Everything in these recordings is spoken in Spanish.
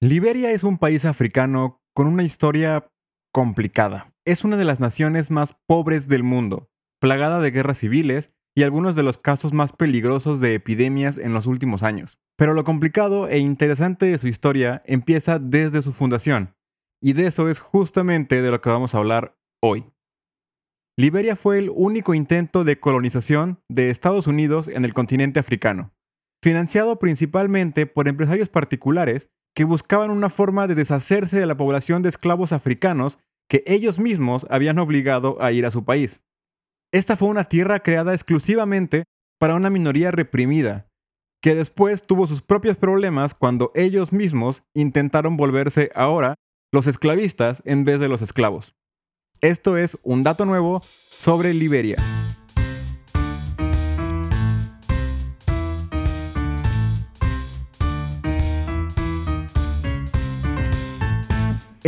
Liberia es un país africano con una historia complicada. Es una de las naciones más pobres del mundo, plagada de guerras civiles y algunos de los casos más peligrosos de epidemias en los últimos años. Pero lo complicado e interesante de su historia empieza desde su fundación, y de eso es justamente de lo que vamos a hablar hoy. Liberia fue el único intento de colonización de Estados Unidos en el continente africano, financiado principalmente por empresarios particulares que buscaban una forma de deshacerse de la población de esclavos africanos que ellos mismos habían obligado a ir a su país. Esta fue una tierra creada exclusivamente para una minoría reprimida, que después tuvo sus propios problemas cuando ellos mismos intentaron volverse ahora los esclavistas en vez de los esclavos. Esto es un dato nuevo sobre Liberia.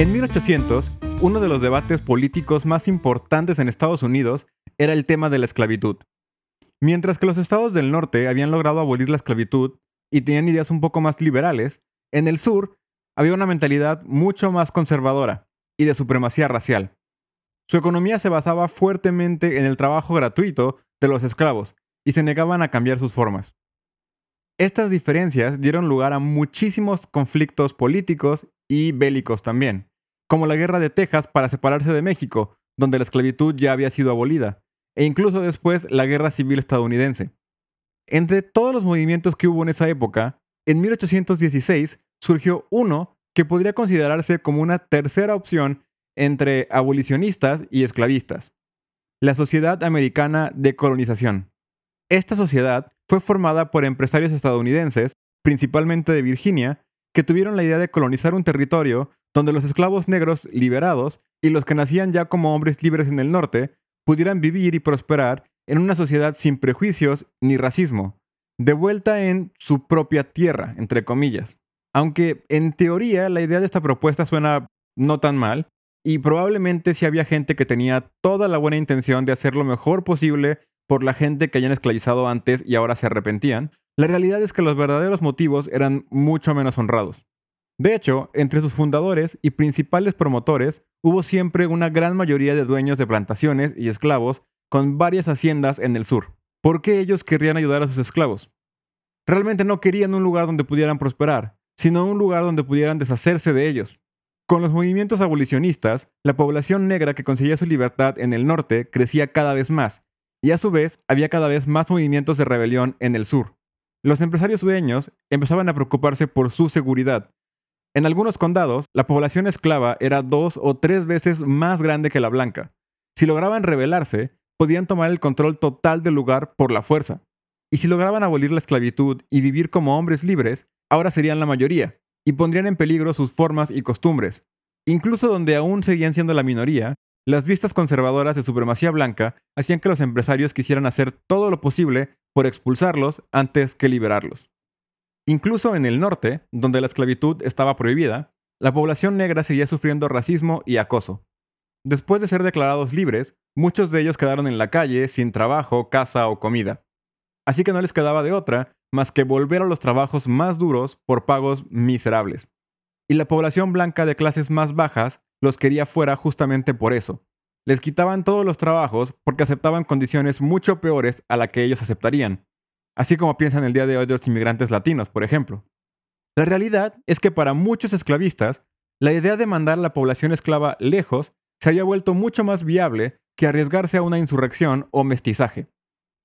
En 1800, uno de los debates políticos más importantes en Estados Unidos era el tema de la esclavitud. Mientras que los estados del norte habían logrado abolir la esclavitud y tenían ideas un poco más liberales, en el sur había una mentalidad mucho más conservadora y de supremacía racial. Su economía se basaba fuertemente en el trabajo gratuito de los esclavos y se negaban a cambiar sus formas. Estas diferencias dieron lugar a muchísimos conflictos políticos y bélicos también como la Guerra de Texas para separarse de México, donde la esclavitud ya había sido abolida, e incluso después la Guerra Civil estadounidense. Entre todos los movimientos que hubo en esa época, en 1816 surgió uno que podría considerarse como una tercera opción entre abolicionistas y esclavistas, la Sociedad Americana de Colonización. Esta sociedad fue formada por empresarios estadounidenses, principalmente de Virginia, que tuvieron la idea de colonizar un territorio donde los esclavos negros liberados y los que nacían ya como hombres libres en el norte pudieran vivir y prosperar en una sociedad sin prejuicios ni racismo, de vuelta en su propia tierra, entre comillas. Aunque en teoría la idea de esta propuesta suena no tan mal, y probablemente si había gente que tenía toda la buena intención de hacer lo mejor posible por la gente que hayan esclavizado antes y ahora se arrepentían, la realidad es que los verdaderos motivos eran mucho menos honrados. De hecho, entre sus fundadores y principales promotores hubo siempre una gran mayoría de dueños de plantaciones y esclavos con varias haciendas en el sur. ¿Por qué ellos querrían ayudar a sus esclavos? Realmente no querían un lugar donde pudieran prosperar, sino un lugar donde pudieran deshacerse de ellos. Con los movimientos abolicionistas, la población negra que conseguía su libertad en el norte crecía cada vez más, y a su vez había cada vez más movimientos de rebelión en el sur. Los empresarios dueños empezaban a preocuparse por su seguridad, en algunos condados, la población esclava era dos o tres veces más grande que la blanca. Si lograban rebelarse, podían tomar el control total del lugar por la fuerza. Y si lograban abolir la esclavitud y vivir como hombres libres, ahora serían la mayoría, y pondrían en peligro sus formas y costumbres. Incluso donde aún seguían siendo la minoría, las vistas conservadoras de supremacía blanca hacían que los empresarios quisieran hacer todo lo posible por expulsarlos antes que liberarlos. Incluso en el norte, donde la esclavitud estaba prohibida, la población negra seguía sufriendo racismo y acoso. Después de ser declarados libres, muchos de ellos quedaron en la calle sin trabajo, casa o comida. Así que no les quedaba de otra más que volver a los trabajos más duros por pagos miserables. Y la población blanca de clases más bajas los quería fuera justamente por eso. Les quitaban todos los trabajos porque aceptaban condiciones mucho peores a las que ellos aceptarían, así como piensan el día de hoy de los inmigrantes latinos, por ejemplo. La realidad es que para muchos esclavistas, la idea de mandar a la población esclava lejos se había vuelto mucho más viable que arriesgarse a una insurrección o mestizaje.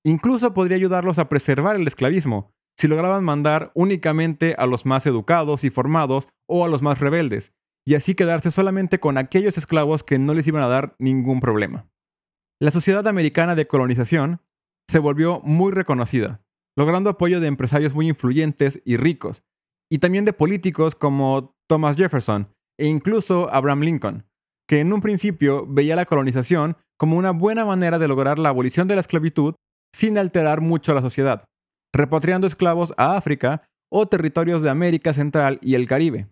Incluso podría ayudarlos a preservar el esclavismo si lograban mandar únicamente a los más educados y formados o a los más rebeldes, y así quedarse solamente con aquellos esclavos que no les iban a dar ningún problema. La sociedad americana de colonización se volvió muy reconocida, logrando apoyo de empresarios muy influyentes y ricos, y también de políticos como Thomas Jefferson e incluso Abraham Lincoln, que en un principio veía la colonización como una buena manera de lograr la abolición de la esclavitud sin alterar mucho la sociedad, repatriando esclavos a África o territorios de América Central y el Caribe.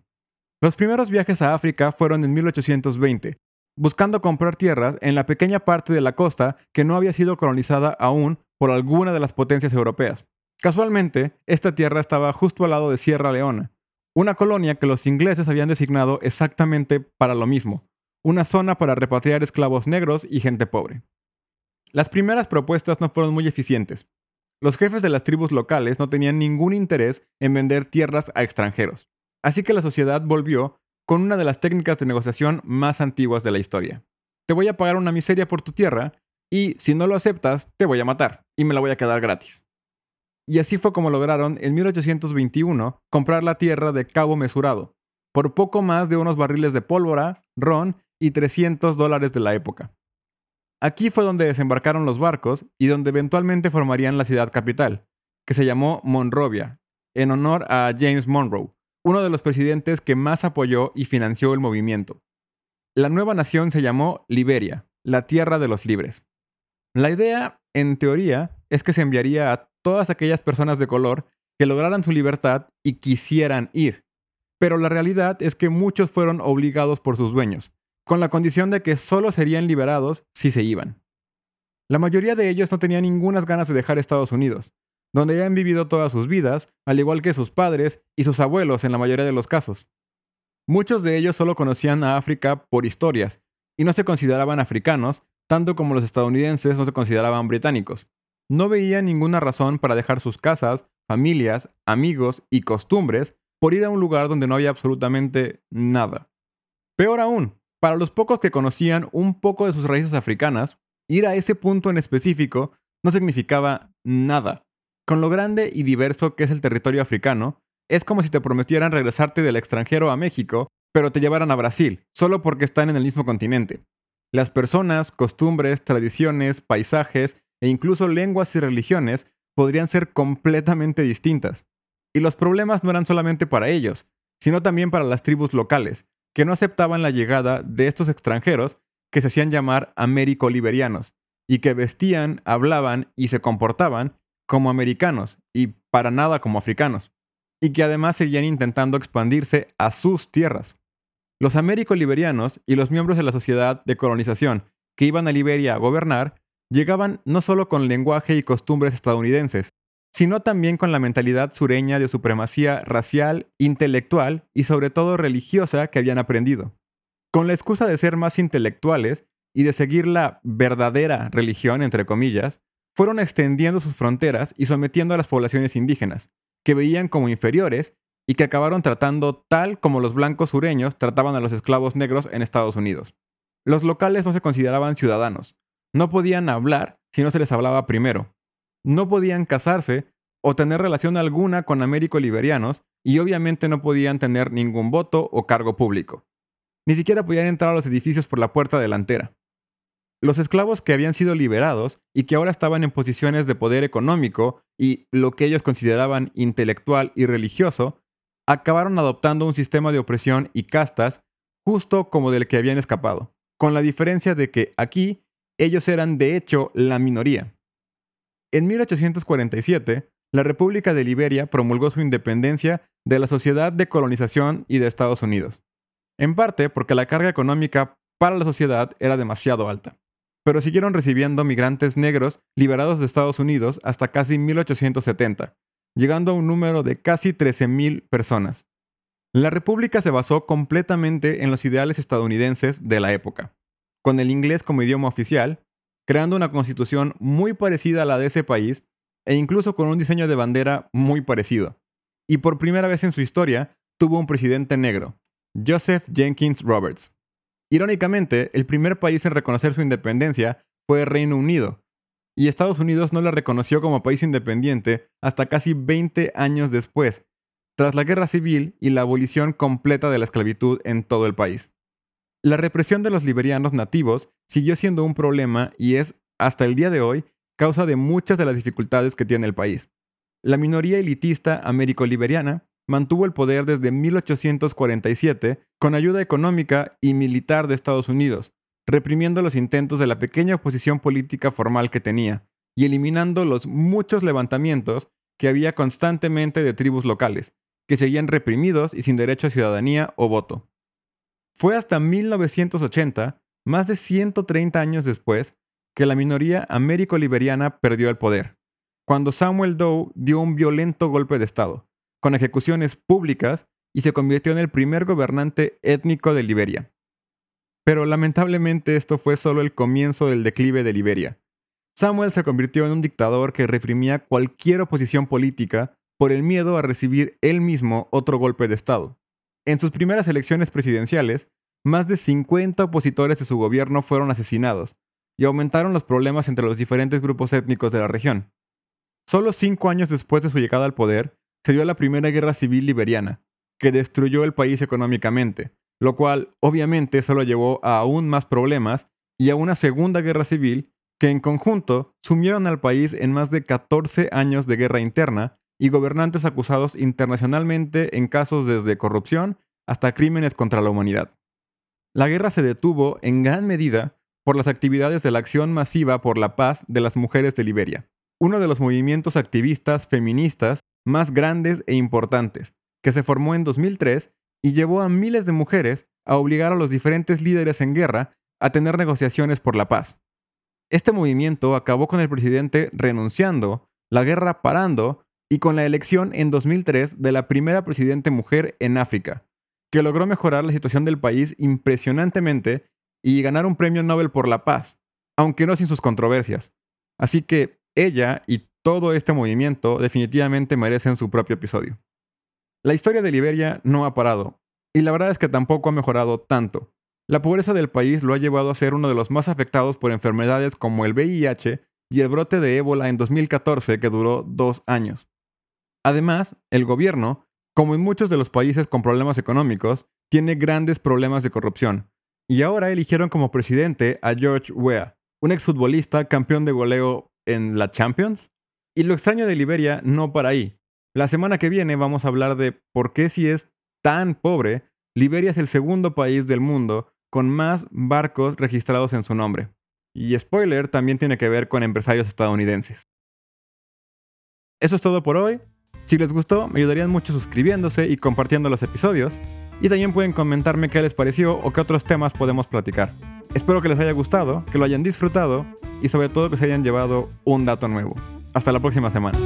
Los primeros viajes a África fueron en 1820, buscando comprar tierras en la pequeña parte de la costa que no había sido colonizada aún por alguna de las potencias europeas. Casualmente, esta tierra estaba justo al lado de Sierra Leona, una colonia que los ingleses habían designado exactamente para lo mismo, una zona para repatriar esclavos negros y gente pobre. Las primeras propuestas no fueron muy eficientes. Los jefes de las tribus locales no tenían ningún interés en vender tierras a extranjeros, así que la sociedad volvió con una de las técnicas de negociación más antiguas de la historia. Te voy a pagar una miseria por tu tierra y si no lo aceptas, te voy a matar y me la voy a quedar gratis. Y así fue como lograron en 1821 comprar la tierra de Cabo Mesurado, por poco más de unos barriles de pólvora, ron y 300 dólares de la época. Aquí fue donde desembarcaron los barcos y donde eventualmente formarían la ciudad capital, que se llamó Monrovia, en honor a James Monroe, uno de los presidentes que más apoyó y financió el movimiento. La nueva nación se llamó Liberia, la tierra de los libres. La idea, en teoría, es que se enviaría a todas aquellas personas de color que lograran su libertad y quisieran ir. Pero la realidad es que muchos fueron obligados por sus dueños, con la condición de que solo serían liberados si se iban. La mayoría de ellos no tenían ninguna ganas de dejar Estados Unidos, donde ya han vivido todas sus vidas, al igual que sus padres y sus abuelos en la mayoría de los casos. Muchos de ellos solo conocían a África por historias, y no se consideraban africanos, tanto como los estadounidenses no se consideraban británicos. No veían ninguna razón para dejar sus casas, familias, amigos y costumbres por ir a un lugar donde no había absolutamente nada. Peor aún, para los pocos que conocían un poco de sus raíces africanas, ir a ese punto en específico no significaba nada. Con lo grande y diverso que es el territorio africano, es como si te prometieran regresarte del extranjero a México, pero te llevaran a Brasil, solo porque están en el mismo continente. Las personas, costumbres, tradiciones, paisajes e incluso lenguas y religiones podrían ser completamente distintas. Y los problemas no eran solamente para ellos, sino también para las tribus locales, que no aceptaban la llegada de estos extranjeros que se hacían llamar américo-liberianos y que vestían, hablaban y se comportaban como americanos y para nada como africanos, y que además seguían intentando expandirse a sus tierras. Los américo-liberianos y los miembros de la sociedad de colonización que iban a Liberia a gobernar llegaban no solo con lenguaje y costumbres estadounidenses, sino también con la mentalidad sureña de supremacía racial, intelectual y sobre todo religiosa que habían aprendido. Con la excusa de ser más intelectuales y de seguir la verdadera religión, entre comillas, fueron extendiendo sus fronteras y sometiendo a las poblaciones indígenas, que veían como inferiores y que acabaron tratando tal como los blancos sureños trataban a los esclavos negros en Estados Unidos. Los locales no se consideraban ciudadanos, no podían hablar si no se les hablaba primero, no podían casarse o tener relación alguna con américo-liberianos y obviamente no podían tener ningún voto o cargo público. Ni siquiera podían entrar a los edificios por la puerta delantera. Los esclavos que habían sido liberados y que ahora estaban en posiciones de poder económico y lo que ellos consideraban intelectual y religioso, acabaron adoptando un sistema de opresión y castas justo como del que habían escapado, con la diferencia de que aquí ellos eran de hecho la minoría. En 1847, la República de Liberia promulgó su independencia de la Sociedad de Colonización y de Estados Unidos, en parte porque la carga económica para la sociedad era demasiado alta. Pero siguieron recibiendo migrantes negros liberados de Estados Unidos hasta casi 1870, llegando a un número de casi 13.000 personas. La República se basó completamente en los ideales estadounidenses de la época, con el inglés como idioma oficial creando una constitución muy parecida a la de ese país e incluso con un diseño de bandera muy parecido. Y por primera vez en su historia tuvo un presidente negro, Joseph Jenkins Roberts. Irónicamente, el primer país en reconocer su independencia fue Reino Unido, y Estados Unidos no la reconoció como país independiente hasta casi 20 años después, tras la guerra civil y la abolición completa de la esclavitud en todo el país. La represión de los liberianos nativos siguió siendo un problema y es, hasta el día de hoy, causa de muchas de las dificultades que tiene el país. La minoría elitista américo-liberiana mantuvo el poder desde 1847 con ayuda económica y militar de Estados Unidos, reprimiendo los intentos de la pequeña oposición política formal que tenía y eliminando los muchos levantamientos que había constantemente de tribus locales, que seguían reprimidos y sin derecho a ciudadanía o voto. Fue hasta 1980, más de 130 años después, que la minoría américo-liberiana perdió el poder, cuando Samuel Doe dio un violento golpe de Estado, con ejecuciones públicas y se convirtió en el primer gobernante étnico de Liberia. Pero lamentablemente esto fue solo el comienzo del declive de Liberia. Samuel se convirtió en un dictador que reprimía cualquier oposición política por el miedo a recibir él mismo otro golpe de Estado. En sus primeras elecciones presidenciales, más de 50 opositores de su gobierno fueron asesinados, y aumentaron los problemas entre los diferentes grupos étnicos de la región. Solo cinco años después de su llegada al poder, se dio la primera guerra civil liberiana, que destruyó el país económicamente, lo cual obviamente solo llevó a aún más problemas y a una segunda guerra civil que en conjunto sumieron al país en más de 14 años de guerra interna y gobernantes acusados internacionalmente en casos desde corrupción hasta crímenes contra la humanidad. La guerra se detuvo en gran medida por las actividades de la Acción Masiva por la Paz de las Mujeres de Liberia, uno de los movimientos activistas feministas más grandes e importantes, que se formó en 2003 y llevó a miles de mujeres a obligar a los diferentes líderes en guerra a tener negociaciones por la paz. Este movimiento acabó con el presidente renunciando, la guerra parando y con la elección en 2003 de la primera presidente mujer en África, que logró mejorar la situación del país impresionantemente y ganar un premio Nobel por la paz, aunque no sin sus controversias. Así que ella y todo este movimiento definitivamente merecen su propio episodio. La historia de Liberia no ha parado, y la verdad es que tampoco ha mejorado tanto. La pobreza del país lo ha llevado a ser uno de los más afectados por enfermedades como el VIH y el brote de ébola en 2014 que duró dos años. Además, el gobierno, como en muchos de los países con problemas económicos, tiene grandes problemas de corrupción. Y ahora eligieron como presidente a George Weah, un exfutbolista campeón de goleo en la Champions. Y lo extraño de Liberia no para ahí. La semana que viene vamos a hablar de por qué si es tan pobre, Liberia es el segundo país del mundo con más barcos registrados en su nombre. Y spoiler, también tiene que ver con empresarios estadounidenses. Eso es todo por hoy. Si les gustó, me ayudarían mucho suscribiéndose y compartiendo los episodios. Y también pueden comentarme qué les pareció o qué otros temas podemos platicar. Espero que les haya gustado, que lo hayan disfrutado y sobre todo que se hayan llevado un dato nuevo. Hasta la próxima semana.